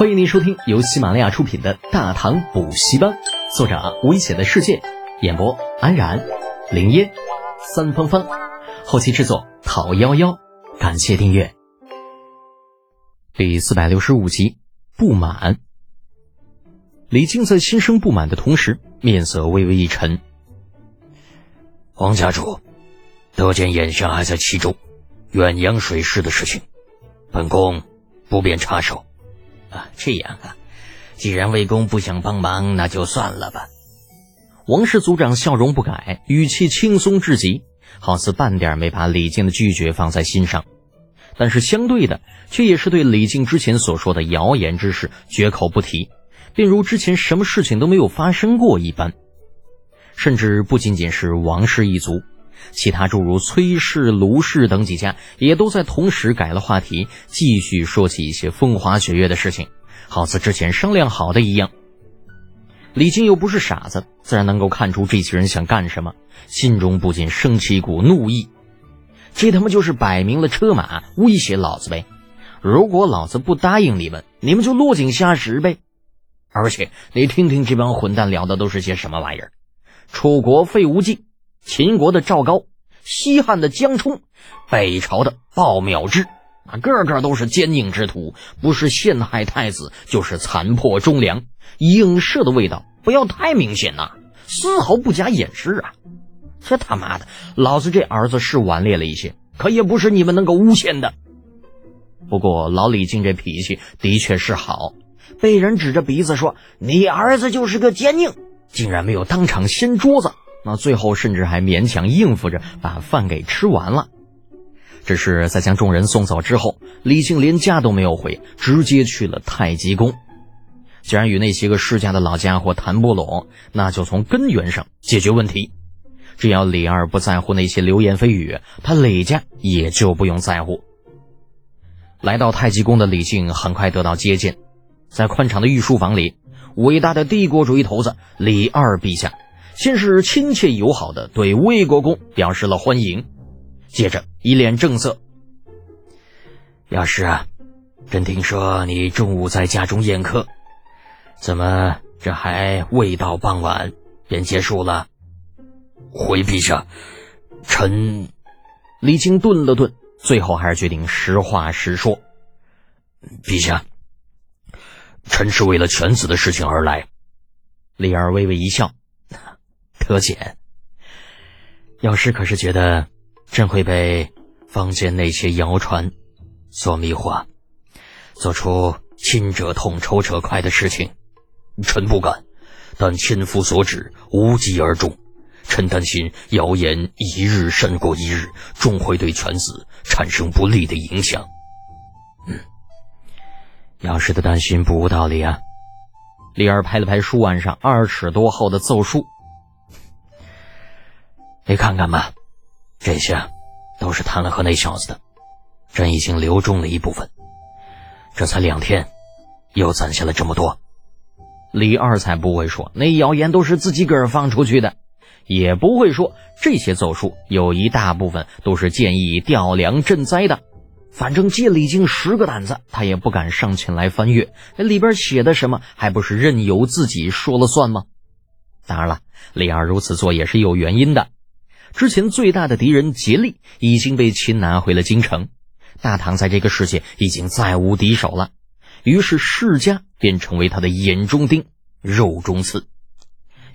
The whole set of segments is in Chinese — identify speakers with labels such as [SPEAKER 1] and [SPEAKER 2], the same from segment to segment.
[SPEAKER 1] 欢迎您收听由喜马拉雅出品的《大唐补习班》，作者危险的世界，演播安然、林烟、三芳芳，后期制作陶幺幺。感谢订阅。第四百六十五集，不满。李靖在心生不满的同时，面色微微一沉。
[SPEAKER 2] 王家主，得见眼下还在其中，远洋水师的事情，本宫不便插手。
[SPEAKER 3] 啊，这样啊，既然魏公不想帮忙，那就算了吧。
[SPEAKER 1] 王氏族长笑容不改，语气轻松至极，好似半点没把李靖的拒绝放在心上。但是相对的，却也是对李靖之前所说的谣言之事绝口不提，便如之前什么事情都没有发生过一般。甚至不仅仅是王氏一族。其他诸如崔氏、卢氏等几家也都在同时改了话题，继续说起一些风花雪月的事情，好似之前商量好的一样。李靖又不是傻子，自然能够看出这些人想干什么，心中不禁升起一股怒意。这他妈就是摆明了车马威胁老子呗！如果老子不答应你们，你们就落井下石呗！而且你听听这帮混蛋聊的都是些什么玩意儿？楚国废无忌。秦国的赵高，西汉的江冲，北朝的鲍淼之，啊，个个都是奸佞之徒，不是陷害太子，就是残破忠良，影射的味道不要太明显呐，丝毫不加掩饰啊！这他妈的，老子这儿子是顽劣了一些，可也不是你们能够诬陷的。不过老李靖这脾气的确是好，被人指着鼻子说你儿子就是个奸佞，竟然没有当场掀桌子。那最后甚至还勉强应付着把饭给吃完了，只是在将众人送走之后，李靖连家都没有回，直接去了太极宫。既然与那些个世家的老家伙谈不拢，那就从根源上解决问题。只要李二不在乎那些流言蜚语，他李家也就不用在乎。来到太极宫的李靖很快得到接见，在宽敞的御书房里，伟大的帝国主义头子李二陛下。先是亲切友好的对魏国公表示了欢迎，接着一脸正色：“
[SPEAKER 2] 药师啊，朕听说你中午在家中宴客，怎么这还未到傍晚便结束了？”
[SPEAKER 3] 回陛下，臣
[SPEAKER 1] 李靖顿了顿，最后还是决定实话实说：“
[SPEAKER 3] 陛下，臣是为了犬子的事情而来。”
[SPEAKER 1] 李儿微微一笑。可解。药师可是觉得朕会被坊间那些谣传所迷惑，做出亲者痛仇者快的事情？
[SPEAKER 3] 臣不敢，但千夫所指，无疾而终。臣担心谣言一日胜过一日，终会对犬子产生不利的影响。
[SPEAKER 1] 嗯，药师的担心不无道理啊。李儿拍了拍书案上二尺多厚的奏书。你看看吧，这些都是谭了和那小子的，朕已经留中了一部分。这才两天，又攒下了这么多。李二才不会说那谣言都是自己个儿放出去的，也不会说这些奏书有一大部分都是建议调粮赈灾的。反正借李靖十个胆子，他也不敢上前来翻阅，那里边写的什么，还不是任由自己说了算吗？当然了，李二如此做也是有原因的。之前最大的敌人竭力已经被擒拿回了京城，大唐在这个世界已经再无敌手了。于是世家便成为他的眼中钉、肉中刺。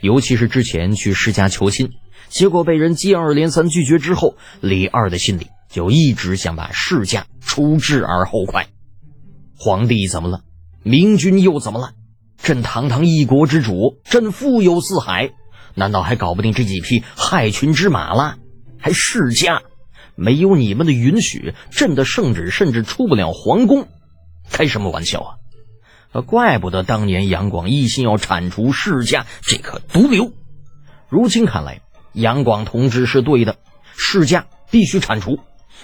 [SPEAKER 1] 尤其是之前去世家求亲，结果被人接二连三拒绝之后，李二的心里就一直想把世家除之而后快。皇帝怎么了？明君又怎么了？朕堂堂一国之主，朕富有四海。难道还搞不定这几匹害群之马了？还世家，没有你们的允许，朕的圣旨甚至出不了皇宫。开什么玩笑啊！怪不得当年杨广一心要铲除世家这颗毒瘤。如今看来，杨广同志是对的，世家必须铲除。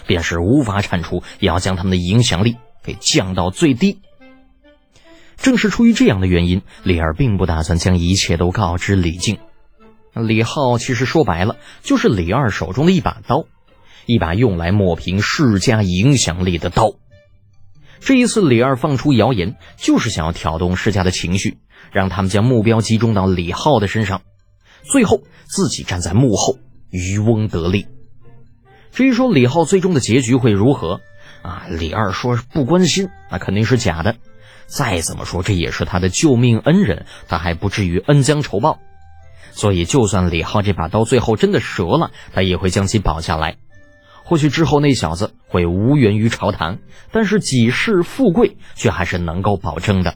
[SPEAKER 1] 便是无法铲除，也要将他们的影响力给降到最低。正是出于这样的原因，李儿并不打算将一切都告知李靖。李浩其实说白了就是李二手中的一把刀，一把用来抹平世家影响力的刀。这一次，李二放出谣言，就是想要挑动世家的情绪，让他们将目标集中到李浩的身上，最后自己站在幕后，渔翁得利。至于说李浩最终的结局会如何，啊，李二说不关心，那肯定是假的。再怎么说，这也是他的救命恩人，他还不至于恩将仇报。所以，就算李浩这把刀最后真的折了，他也会将其保下来。或许之后那小子会无缘于朝堂，但是几世富贵却还是能够保证的。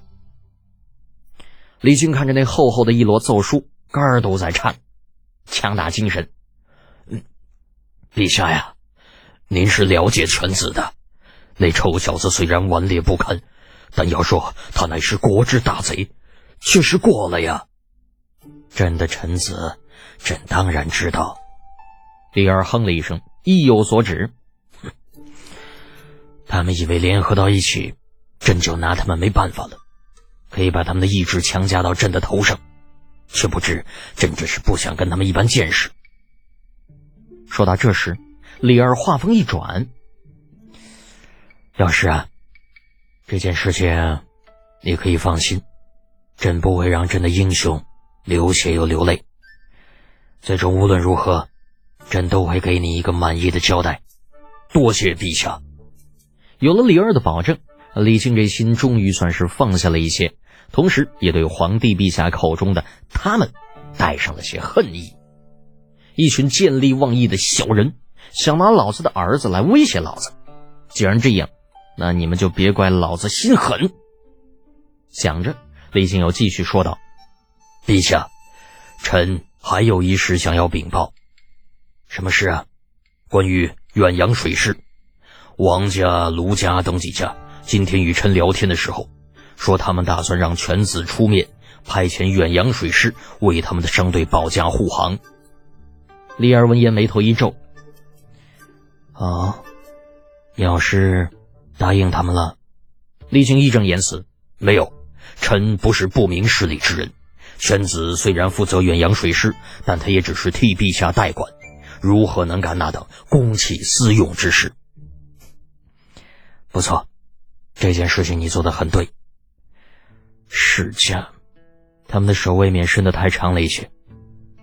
[SPEAKER 1] 李俊看着那厚厚的一摞奏书，肝儿都在颤，强打精神。
[SPEAKER 3] 嗯，陛下呀，您是了解犬子的。那臭小子虽然顽劣不堪，但要说他乃是国之大贼，确实过了呀。
[SPEAKER 2] 朕的臣子，朕当然知道。
[SPEAKER 1] 李二哼了一声。意有所指，
[SPEAKER 2] 他们以为联合到一起，朕就拿他们没办法了，可以把他们的意志强加到朕的头上，却不知朕只是不想跟他们一般见识。
[SPEAKER 1] 说到这时，李二话锋一转：“
[SPEAKER 2] 要是啊，这件事情你可以放心，朕不会让朕的英雄流血又流泪。最终无论如何。”朕都会给你一个满意的交代，
[SPEAKER 3] 多谢陛下。
[SPEAKER 1] 有了李二的保证，李靖这心终于算是放下了一些，同时也对皇帝陛下口中的他们带上了些恨意。一群见利忘义的小人，想拿老子的儿子来威胁老子。既然这样，那你们就别怪老子心狠。想着，李靖又继续说道：“
[SPEAKER 3] 陛下，臣还有一事想要禀报。”
[SPEAKER 2] 什么事啊？
[SPEAKER 3] 关于远洋水师，王家、卢家等几家今天与臣聊天的时候，说他们打算让犬子出面派遣远洋水师为他们的商队保驾护航。
[SPEAKER 1] 李儿闻言眉头一皱：“
[SPEAKER 2] 啊，要是答应他们了？”
[SPEAKER 1] 李靖义正言辞：“
[SPEAKER 3] 没有，臣不是不明事理之人。犬子虽然负责远洋水师，但他也只是替陛下代管。”如何能干那等公器私用之事？
[SPEAKER 2] 不错，这件事情你做的很对。世家，他们的手未免伸得太长了一些。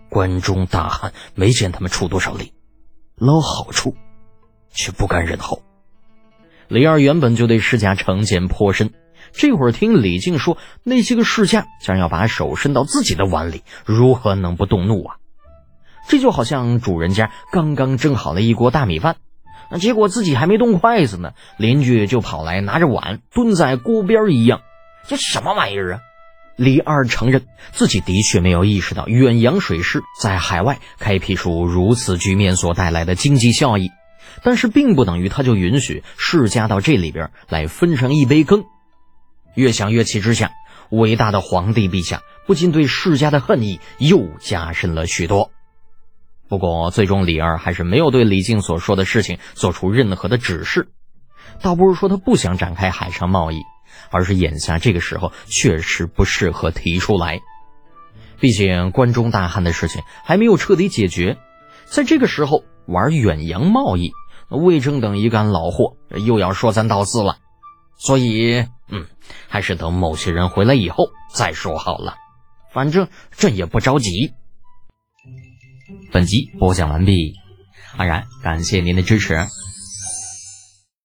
[SPEAKER 2] 关中大汉没见他们出多少力，捞好处，却不甘人后。
[SPEAKER 1] 李二原本就对世家成见颇深，这会儿听李靖说那些个世家竟然要把手伸到自己的碗里，如何能不动怒啊？这就好像主人家刚刚蒸好了一锅大米饭，那结果自己还没动筷子呢，邻居就跑来拿着碗蹲在锅边一样，这什么玩意儿啊？李二承认自己的确没有意识到远洋水师在海外开辟出如此局面所带来的经济效益，但是并不等于他就允许世家到这里边来分上一杯羹。越想越气之下，伟大的皇帝陛下不禁对世家的恨意又加深了许多。不过，最终李二还是没有对李靖所说的事情做出任何的指示。倒不是说他不想展开海上贸易，而是眼下这个时候确实不适合提出来。毕竟关中大旱的事情还没有彻底解决，在这个时候玩远洋贸易，魏征等一干老货又要说三道四了。所以，嗯，还是等某些人回来以后再说好了。反正朕也不着急。本集播讲完毕，安然感谢您的支持。